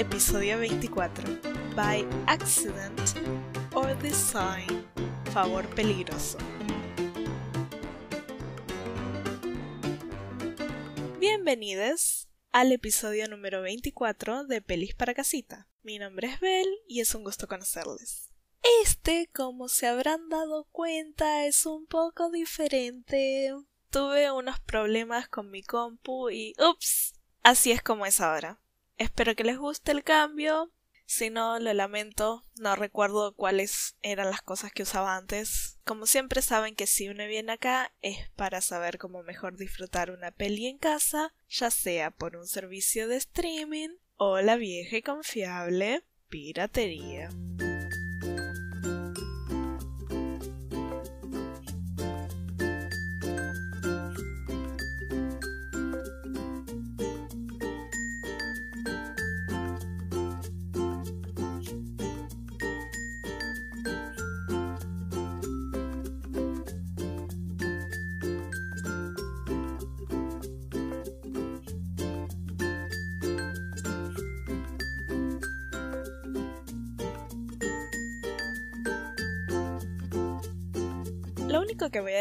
episodio 24. By accident or design. Favor peligroso. Bienvenidos al episodio número 24 de Pelis para Casita. Mi nombre es Bel y es un gusto conocerles. Este, como se habrán dado cuenta, es un poco diferente. Tuve unos problemas con mi compu y ups, así es como es ahora. Espero que les guste el cambio. Si no, lo lamento, no recuerdo cuáles eran las cosas que usaba antes. Como siempre saben que si uno viene acá es para saber cómo mejor disfrutar una peli en casa, ya sea por un servicio de streaming o la vieja y confiable piratería.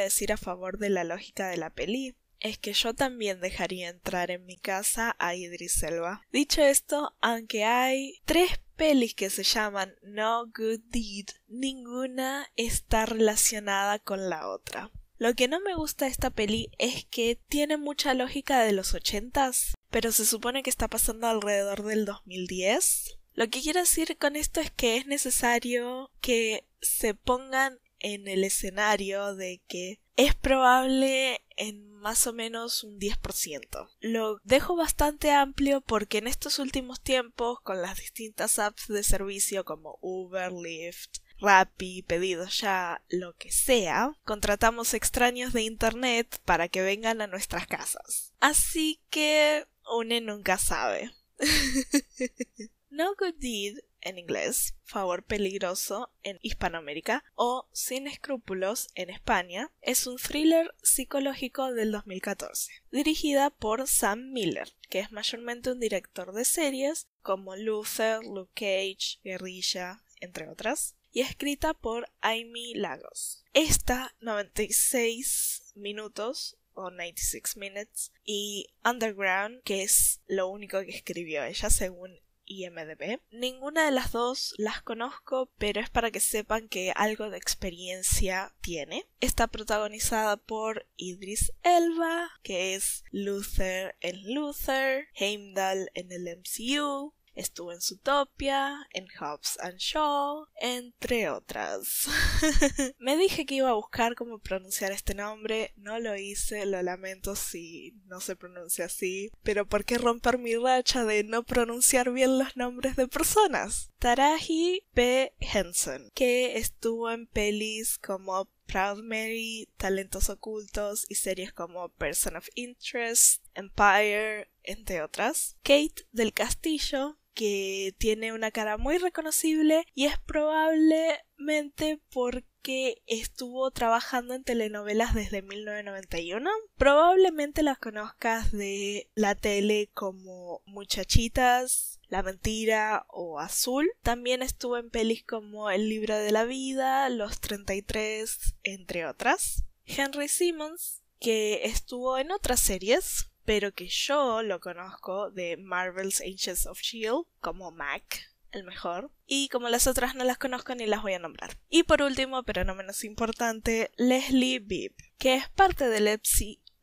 Decir a favor de la lógica de la peli es que yo también dejaría entrar en mi casa a Idris Elba. Dicho esto, aunque hay tres pelis que se llaman No Good Deed, ninguna está relacionada con la otra. Lo que no me gusta de esta peli es que tiene mucha lógica de los ochentas, pero se supone que está pasando alrededor del 2010. Lo que quiero decir con esto es que es necesario que se pongan en el escenario de que es probable en más o menos un 10%. Lo dejo bastante amplio porque en estos últimos tiempos, con las distintas apps de servicio como Uber, Lyft, Rappi, pedidos ya, lo que sea, contratamos extraños de Internet para que vengan a nuestras casas. Así que une nunca sabe. no Good Deed en inglés, Favor Peligroso en Hispanoamérica o Sin Escrúpulos en España, es un thriller psicológico del 2014, dirigida por Sam Miller, que es mayormente un director de series como Luther, Luke Cage, Guerrilla, entre otras, y escrita por Amy Lagos. Esta 96 minutos o 96 Minutes y Underground, que es lo único que escribió ella según IMDB. Ninguna de las dos las conozco, pero es para que sepan que algo de experiencia tiene. Está protagonizada por Idris Elba, que es Luther en Luther, Heimdall en el MCU, Estuvo en Zootopia, en Hobbs and Shaw, entre otras. Me dije que iba a buscar cómo pronunciar este nombre, no lo hice, lo lamento si no se pronuncia así, pero ¿por qué romper mi racha de no pronunciar bien los nombres de personas? Taraji P. Henson, que estuvo en pelis como Proud Mary, Talentos Ocultos y series como Person of Interest, Empire, entre otras. Kate del Castillo, que tiene una cara muy reconocible y es probablemente porque estuvo trabajando en telenovelas desde 1991. Probablemente las conozcas de la tele como Muchachitas, La Mentira o Azul. También estuvo en pelis como El libro de la vida, Los 33, entre otras. Henry Simmons, que estuvo en otras series pero que yo lo conozco de Marvel's Agents of Shield como Mac, el mejor, y como las otras no las conozco ni las voy a nombrar. Y por último, pero no menos importante, Leslie Bibb, que es parte del,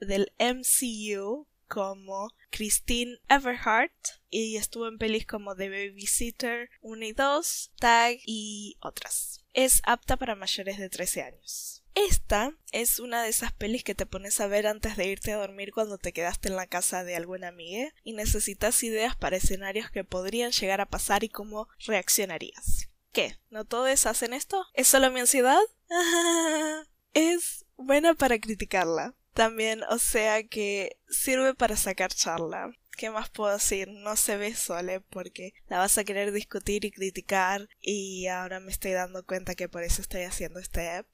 del MCU como Christine Everhart y estuvo en pelis como The Babysitter 1 y 2, Tag y otras. Es apta para mayores de 13 años. Esta es una de esas pelis que te pones a ver antes de irte a dormir cuando te quedaste en la casa de alguna amiga y necesitas ideas para escenarios que podrían llegar a pasar y cómo reaccionarías. ¿Qué? ¿No todos hacen esto? ¿Es solo mi ansiedad? es buena para criticarla. También, o sea que sirve para sacar charla. ¿Qué más puedo decir? No se ve sole porque la vas a querer discutir y criticar y ahora me estoy dando cuenta que por eso estoy haciendo este app.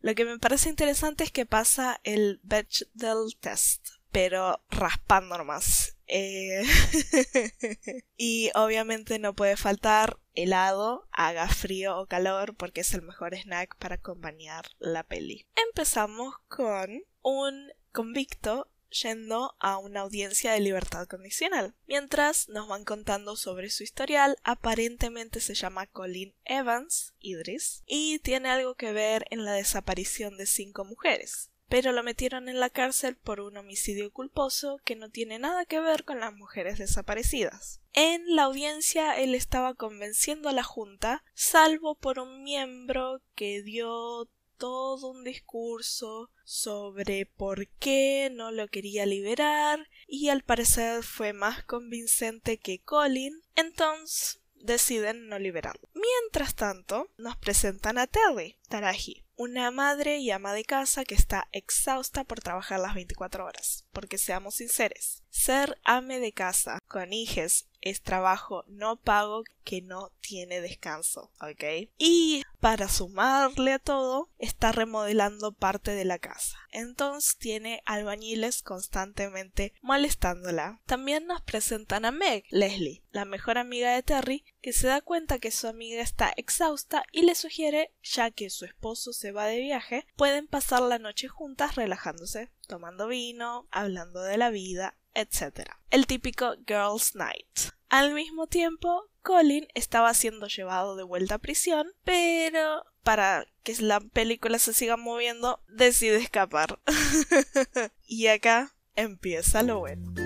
Lo que me parece interesante es que pasa el Bechdel test, pero raspando nomás. Eh, y obviamente no puede faltar helado, haga frío o calor, porque es el mejor snack para acompañar la peli. Empezamos con un convicto yendo a una audiencia de libertad condicional. Mientras nos van contando sobre su historial, aparentemente se llama Colin Evans, Idris, y tiene algo que ver en la desaparición de cinco mujeres pero lo metieron en la cárcel por un homicidio culposo que no tiene nada que ver con las mujeres desaparecidas. En la audiencia él estaba convenciendo a la Junta, salvo por un miembro que dio todo un discurso sobre por qué no lo quería liberar y al parecer fue más convincente que Colin, entonces deciden no liberarlo. Mientras tanto, nos presentan a Terry, Taraji, una madre y ama de casa que está exhausta por trabajar las 24 horas. Porque seamos sinceros, ser ame de casa con hijos es trabajo no pago que no tiene descanso, ¿ok? Y para sumarle a todo, está remodelando parte de la casa. Entonces tiene albañiles constantemente molestándola. También nos presentan a Meg, Leslie, la mejor amiga de Terry, que se da cuenta que su amiga está exhausta y le sugiere, ya que su esposo se va de viaje, pueden pasar la noche juntas relajándose, tomando vino, hablando de la vida, etc. El típico Girls Night. Al mismo tiempo, Colin estaba siendo llevado de vuelta a prisión, pero para que la película se siga moviendo, decide escapar. y acá empieza lo bueno.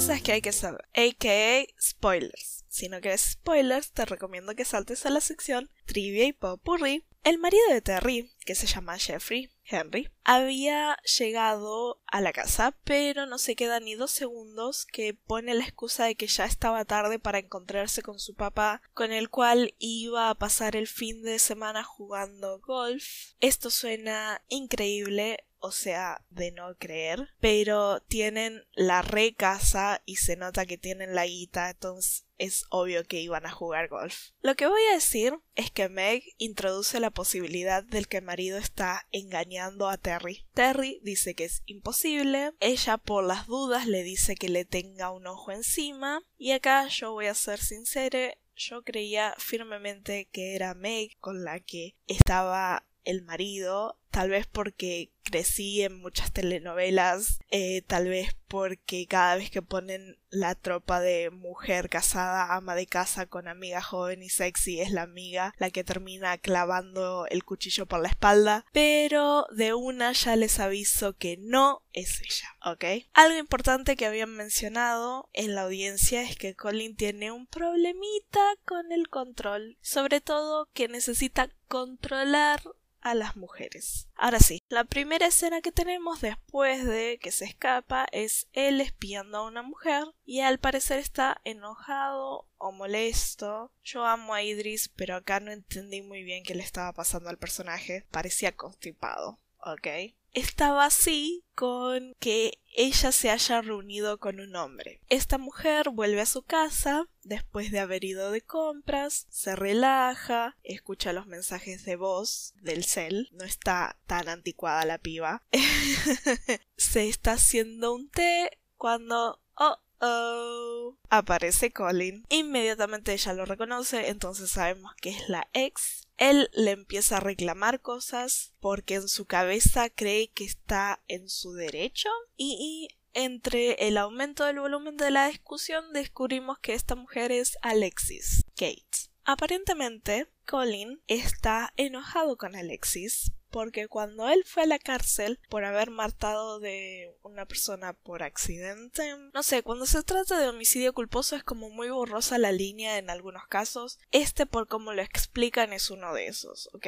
Cosas que hay que saber, aka spoilers. Si no quieres spoilers, te recomiendo que saltes a la sección Trivia y Popurrí. El marido de Terry, que se llama Jeffrey, Henry, había llegado a la casa, pero no se queda ni dos segundos que pone la excusa de que ya estaba tarde para encontrarse con su papá, con el cual iba a pasar el fin de semana jugando golf. Esto suena increíble, o sea, de no creer, pero tienen la re casa y se nota que tienen la guita, entonces es obvio que iban a jugar golf. Lo que voy a decir es que Meg introduce la posibilidad del que el marido está engañando a Terry. Terry dice que es imposible, ella por las dudas le dice que le tenga un ojo encima, y acá yo voy a ser sincera, yo creía firmemente que era Meg con la que estaba el marido, tal vez porque crecí en muchas telenovelas, eh, tal vez porque cada vez que ponen la tropa de mujer casada, ama de casa con amiga joven y sexy, es la amiga la que termina clavando el cuchillo por la espalda, pero de una ya les aviso que no es ella, ¿ok? Algo importante que habían mencionado en la audiencia es que Colin tiene un problemita con el control, sobre todo que necesita controlar a las mujeres. Ahora sí, la primera escena que tenemos después de que se escapa es él espiando a una mujer y al parecer está enojado o molesto. Yo amo a Idris, pero acá no entendí muy bien qué le estaba pasando al personaje. Parecía constipado, ¿ok? Estaba así con que ella se haya reunido con un hombre. Esta mujer vuelve a su casa después de haber ido de compras, se relaja, escucha los mensajes de voz del cel, no está tan anticuada la piba, se está haciendo un té cuando... Oh, oh, aparece Colin. Inmediatamente ella lo reconoce, entonces sabemos que es la ex él le empieza a reclamar cosas porque en su cabeza cree que está en su derecho y, entre el aumento del volumen de la discusión descubrimos que esta mujer es Alexis Gates. Aparentemente, Colin está enojado con Alexis porque cuando él fue a la cárcel por haber matado de una persona por accidente, no sé, cuando se trata de homicidio culposo es como muy borrosa la línea en algunos casos, este por cómo lo explican es uno de esos, ¿ok?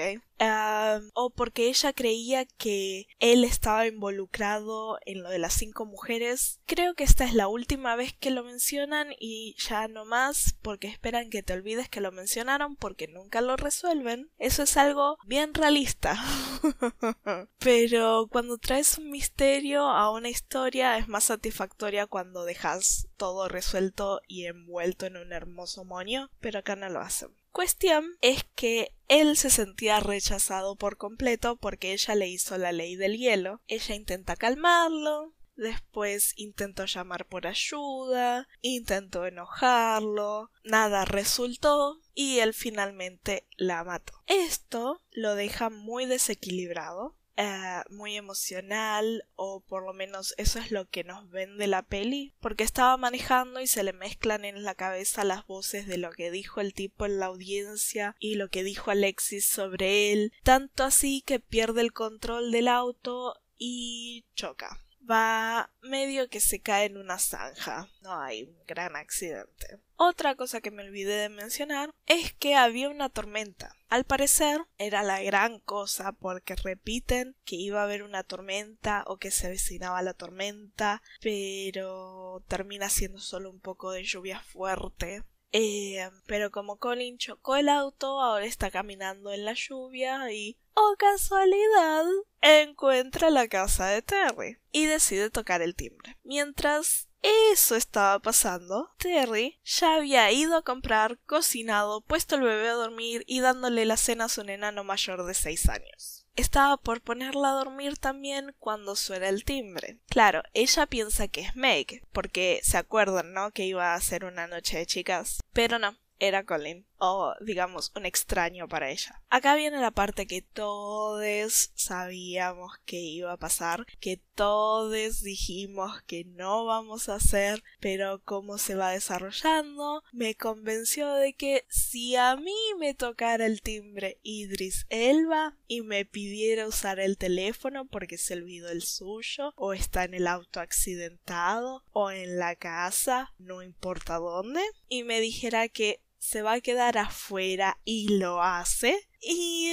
O porque ella creía que él estaba involucrado en lo de las cinco mujeres. Creo que esta es la última vez que lo mencionan y ya no más porque esperan que te olvides que lo mencionaron porque nunca lo resuelven. Eso es algo bien realista. Pero cuando traes un misterio a una historia es más satisfactoria cuando dejas todo resuelto y envuelto en un hermoso moño, pero acá no lo hacen. Cuestión es que él se sentía rechazado por completo porque ella le hizo la ley del hielo. Ella intenta calmarlo, después intentó llamar por ayuda, intentó enojarlo, nada resultó y él finalmente la mató. Esto lo deja muy desequilibrado eh, muy emocional o por lo menos eso es lo que nos vende la peli porque estaba manejando y se le mezclan en la cabeza las voces de lo que dijo el tipo en la audiencia y lo que dijo Alexis sobre él tanto así que pierde el control del auto y choca va medio que se cae en una zanja. No hay un gran accidente. Otra cosa que me olvidé de mencionar es que había una tormenta. Al parecer era la gran cosa porque repiten que iba a haber una tormenta o que se avecinaba la tormenta, pero termina siendo solo un poco de lluvia fuerte. Eh, pero como Colin chocó el auto, ahora está caminando en la lluvia y ¡oh casualidad! encuentra la casa de Terry y decide tocar el timbre. Mientras eso estaba pasando, Terry ya había ido a comprar, cocinado, puesto el bebé a dormir y dándole la cena a su enano mayor de seis años. Estaba por ponerla a dormir también cuando suena el timbre. Claro, ella piensa que es Meg, porque se acuerdan, ¿no? Que iba a ser una noche de chicas. Pero no, era Colin, o digamos un extraño para ella. Acá viene la parte que todos sabíamos que iba a pasar, que todos dijimos que no vamos a hacer, pero como se va desarrollando, me convenció de que si a mí me tocara el timbre Idris Elba y me pidiera usar el teléfono porque se olvidó el suyo, o está en el auto accidentado, o en la casa, no importa dónde, y me dijera que se va a quedar afuera y lo hace. Y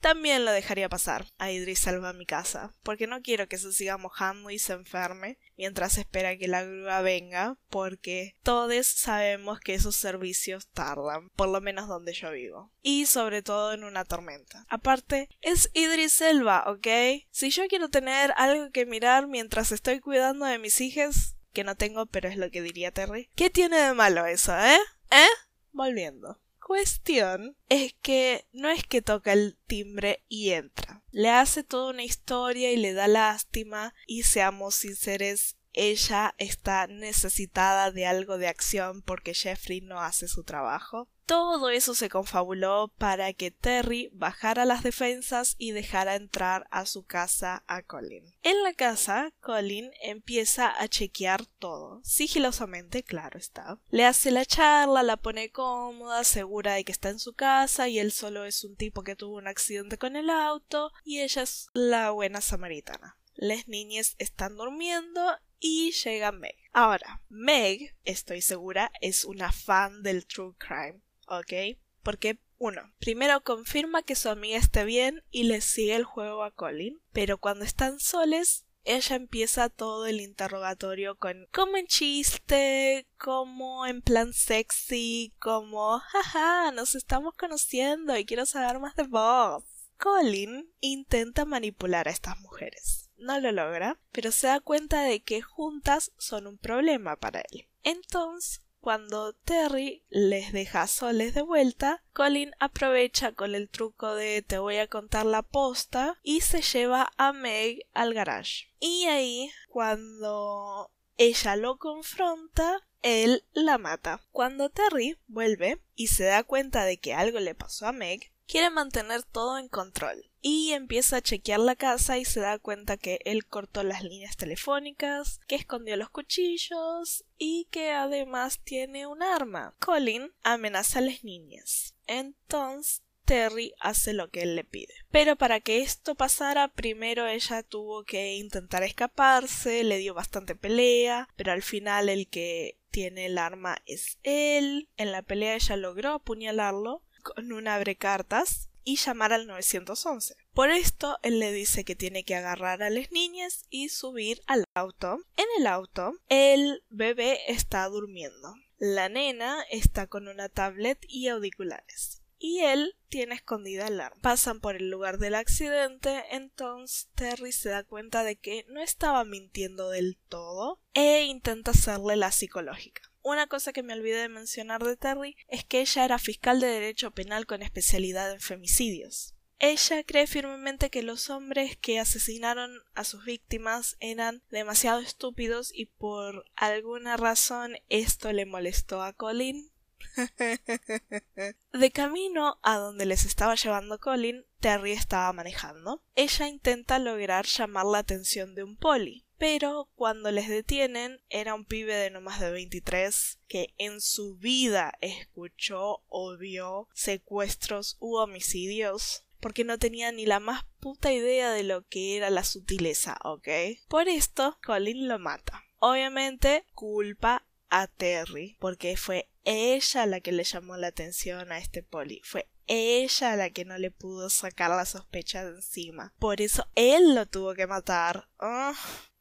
también lo dejaría pasar a Idris Salva a mi casa, porque no quiero que se siga mojando y se enferme mientras espera que la grúa venga, porque todos sabemos que esos servicios tardan, por lo menos donde yo vivo, y sobre todo en una tormenta. Aparte, es Idris Elba, ¿ok? Si yo quiero tener algo que mirar mientras estoy cuidando de mis hijas, que no tengo, pero es lo que diría Terry, ¿qué tiene de malo eso, eh? ¿Eh? Volviendo. Cuestión es que no es que toca el timbre y entra. Le hace toda una historia y le da lástima y seamos sinceros, ella está necesitada de algo de acción porque Jeffrey no hace su trabajo. Todo eso se confabuló para que Terry bajara las defensas y dejara entrar a su casa a Colin. En la casa, Colin empieza a chequear todo, sigilosamente, claro está. Le hace la charla, la pone cómoda, segura de que está en su casa y él solo es un tipo que tuvo un accidente con el auto y ella es la buena samaritana. Las niñas están durmiendo y llega Meg. Ahora, Meg, estoy segura, es una fan del true crime. ¿ok? Porque uno, primero confirma que su amiga esté bien y le sigue el juego a Colin, pero cuando están soles, ella empieza todo el interrogatorio con como en chiste, como en plan sexy, como jaja, nos estamos conociendo y quiero saber más de vos. Colin intenta manipular a estas mujeres. No lo logra, pero se da cuenta de que juntas son un problema para él. Entonces cuando Terry les deja soles de vuelta, Colin aprovecha con el truco de te voy a contar la posta y se lleva a Meg al garage. Y ahí, cuando ella lo confronta, él la mata. Cuando Terry vuelve y se da cuenta de que algo le pasó a Meg, quiere mantener todo en control y empieza a chequear la casa y se da cuenta que él cortó las líneas telefónicas, que escondió los cuchillos y que además tiene un arma. Colin amenaza a las niñas. Entonces Terry hace lo que él le pide. Pero para que esto pasara, primero ella tuvo que intentar escaparse, le dio bastante pelea, pero al final el que tiene el arma es él. En la pelea ella logró apuñalarlo con un abre cartas y llamar al 911. Por esto, él le dice que tiene que agarrar a las niñas y subir al auto. En el auto, el bebé está durmiendo. La nena está con una tablet y auriculares y él tiene escondida el arma. Pasan por el lugar del accidente, entonces Terry se da cuenta de que no estaba mintiendo del todo e intenta hacerle la psicológica. Una cosa que me olvidé de mencionar de Terry es que ella era fiscal de derecho penal con especialidad en femicidios. Ella cree firmemente que los hombres que asesinaron a sus víctimas eran demasiado estúpidos y por alguna razón esto le molestó a Colin de camino a donde les estaba llevando Colin, Terry estaba manejando. Ella intenta lograr llamar la atención de un poli, pero cuando les detienen era un pibe de no más de 23 que en su vida escuchó o vio secuestros u homicidios porque no tenía ni la más puta idea de lo que era la sutileza, ¿ok? Por esto, Colin lo mata. Obviamente, culpa a Terry, porque fue ella la que le llamó la atención a este poli. Fue ella la que no le pudo sacar la sospecha de encima. Por eso él lo tuvo que matar.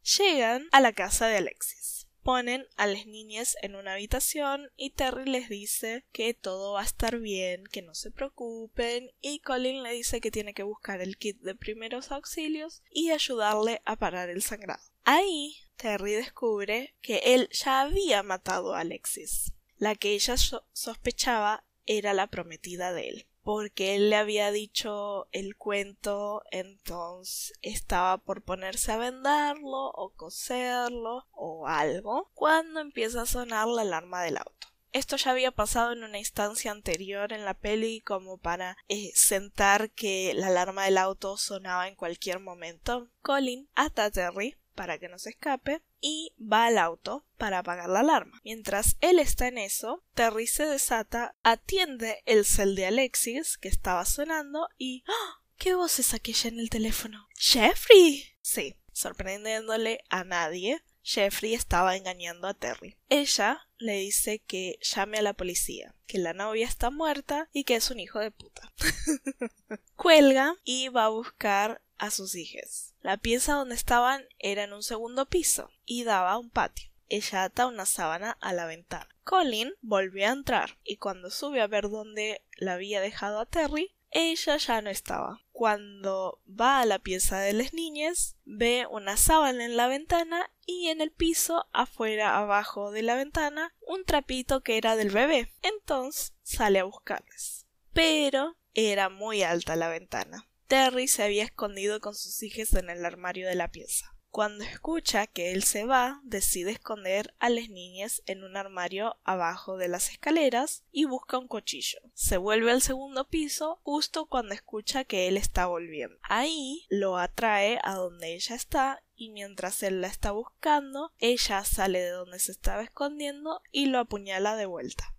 Llegan a la casa de Alexis. Ponen a las niñas en una habitación y Terry les dice que todo va a estar bien, que no se preocupen y Colin le dice que tiene que buscar el kit de primeros auxilios y ayudarle a parar el sangrado. Ahí Terry descubre que él ya había matado a Alexis. La que ella sospechaba era la prometida de él. Porque él le había dicho el cuento, entonces estaba por ponerse a vendarlo o coserlo o algo, cuando empieza a sonar la alarma del auto. Esto ya había pasado en una instancia anterior en la peli como para eh, sentar que la alarma del auto sonaba en cualquier momento. Colin ata a Terry para que no se escape y va al auto para apagar la alarma. Mientras él está en eso, Terry se desata, atiende el cel de Alexis que estaba sonando y ¡Ah! ¿Qué voz es aquella en el teléfono? ¡Jeffrey! Sí, sorprendiéndole a nadie, Jeffrey estaba engañando a Terry. Ella le dice que llame a la policía, que la novia está muerta y que es un hijo de puta. Cuelga y va a buscar a sus hijas. La pieza donde estaban era en un segundo piso y daba a un patio. Ella ata una sábana a la ventana. Colin volvió a entrar y cuando sube a ver dónde la había dejado a Terry, ella ya no estaba. Cuando va a la pieza de las niñas, ve una sábana en la ventana y en el piso, afuera abajo de la ventana, un trapito que era del bebé. Entonces sale a buscarles. Pero era muy alta la ventana. Terry se había escondido con sus hijas en el armario de la pieza. Cuando escucha que él se va, decide esconder a las niñas en un armario abajo de las escaleras y busca un cuchillo. Se vuelve al segundo piso justo cuando escucha que él está volviendo. Ahí lo atrae a donde ella está y mientras él la está buscando, ella sale de donde se estaba escondiendo y lo apuñala de vuelta.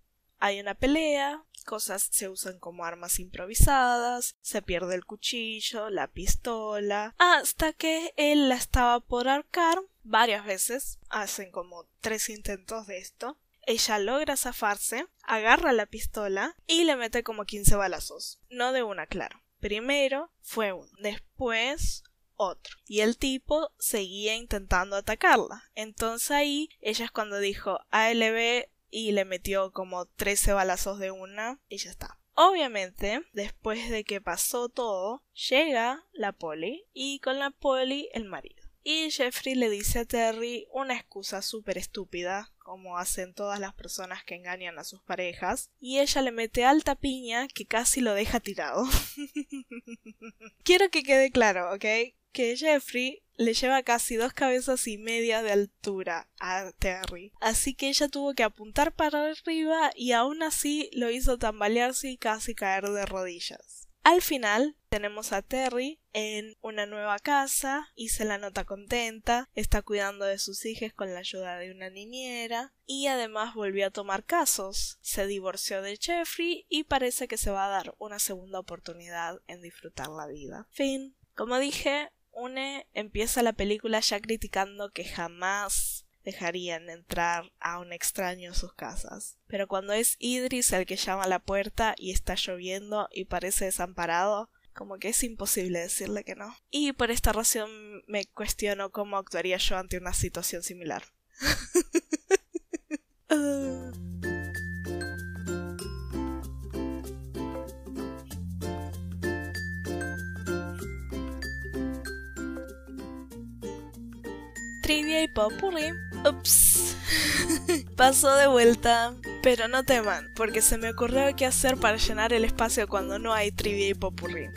Hay una pelea, cosas se usan como armas improvisadas, se pierde el cuchillo, la pistola, hasta que él la estaba por arcar varias veces, hacen como tres intentos de esto. Ella logra zafarse, agarra la pistola y le mete como 15 balazos. No de una, claro. Primero fue uno, después otro. Y el tipo seguía intentando atacarla. Entonces ahí ella es cuando dijo ALB y le metió como 13 balazos de una y ya está. Obviamente, después de que pasó todo, llega la poli y con la poli el marido. Y Jeffrey le dice a Terry una excusa súper estúpida, como hacen todas las personas que engañan a sus parejas, y ella le mete alta piña que casi lo deja tirado. Quiero que quede claro, ¿ok? Que Jeffrey le lleva casi dos cabezas y media de altura a Terry. Así que ella tuvo que apuntar para arriba y aún así lo hizo tambalearse y casi caer de rodillas. Al final tenemos a Terry en una nueva casa y se la nota contenta, está cuidando de sus hijas con la ayuda de una niñera y además volvió a tomar casos, se divorció de Jeffrey y parece que se va a dar una segunda oportunidad en disfrutar la vida. Fin. Como dije, Une empieza la película ya criticando que jamás dejarían entrar a un extraño en sus casas. Pero cuando es Idris el que llama a la puerta y está lloviendo y parece desamparado, como que es imposible decirle que no. Y por esta razón me cuestiono cómo actuaría yo ante una situación similar. Ah. Trivia y popurrí. Ups. Paso de vuelta. Pero no teman, porque se me ocurrió qué hacer para llenar el espacio cuando no hay trivia y popurrí.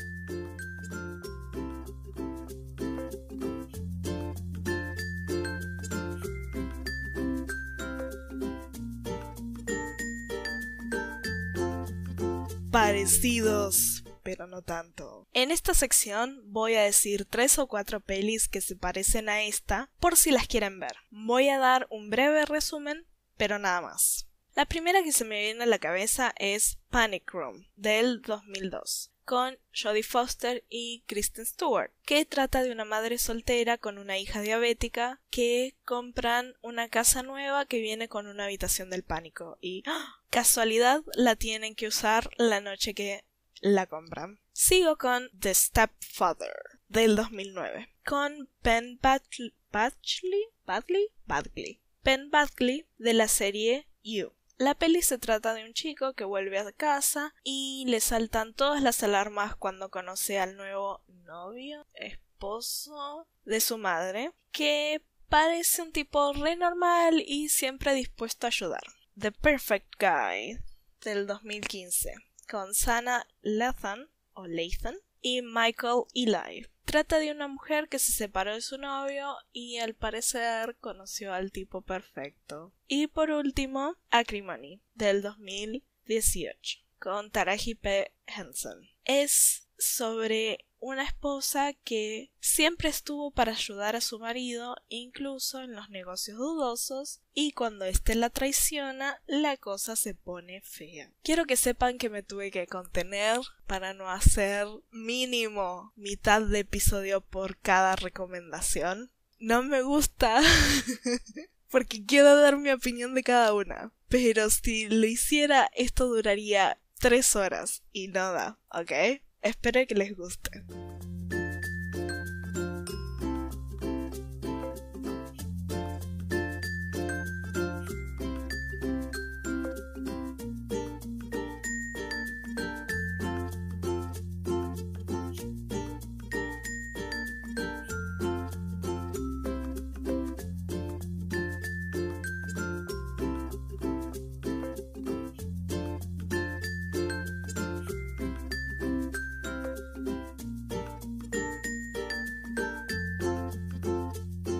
Parecidos pero no tanto. En esta sección voy a decir tres o cuatro pelis que se parecen a esta por si las quieren ver. Voy a dar un breve resumen, pero nada más. La primera que se me viene a la cabeza es Panic Room, del 2002 con Jodie Foster y Kristen Stewart, que trata de una madre soltera con una hija diabética que compran una casa nueva que viene con una habitación del pánico y ¡ah! casualidad la tienen que usar la noche que la compran. Sigo con The Stepfather del 2009 con Ben Badgley, Badgley, Badgley, Ben Badgley de la serie You. La peli se trata de un chico que vuelve a casa y le saltan todas las alarmas cuando conoce al nuevo novio, esposo de su madre, que parece un tipo re normal y siempre dispuesto a ayudar. The Perfect Guy del 2015 con Sana Lathan o Lathan y Michael Eli. Trata de una mujer que se separó de su novio y al parecer conoció al tipo perfecto. Y por último, Acrimony del 2018 con Taraji P. Henson. Es sobre una esposa que siempre estuvo para ayudar a su marido, incluso en los negocios dudosos, y cuando éste la traiciona, la cosa se pone fea. Quiero que sepan que me tuve que contener para no hacer mínimo mitad de episodio por cada recomendación. No me gusta. porque quiero dar mi opinión de cada una. Pero si lo hiciera, esto duraría tres horas y nada, ¿ok? Espero que les guste.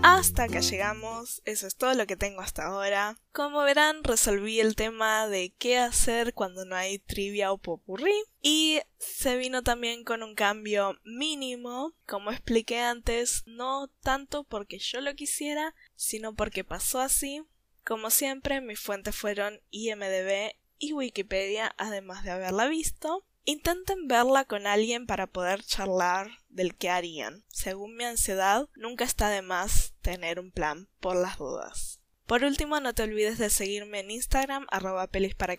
Hasta acá llegamos, eso es todo lo que tengo hasta ahora. Como verán, resolví el tema de qué hacer cuando no hay trivia o popurrí. Y se vino también con un cambio mínimo, como expliqué antes, no tanto porque yo lo quisiera, sino porque pasó así. Como siempre, mis fuentes fueron IMDB y Wikipedia, además de haberla visto. Intenten verla con alguien para poder charlar del que harían. Según mi ansiedad, nunca está de más tener un plan por las dudas. Por último, no te olvides de seguirme en Instagram, arroba pelis para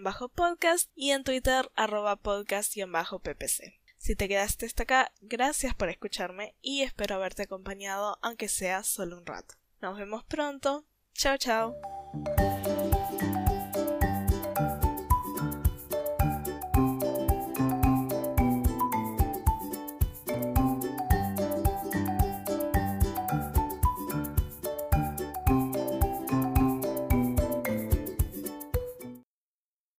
bajo podcast y en Twitter, arroba podcast-ppc. Si te quedaste hasta acá, gracias por escucharme y espero haberte acompañado aunque sea solo un rato. Nos vemos pronto. Chao, chao.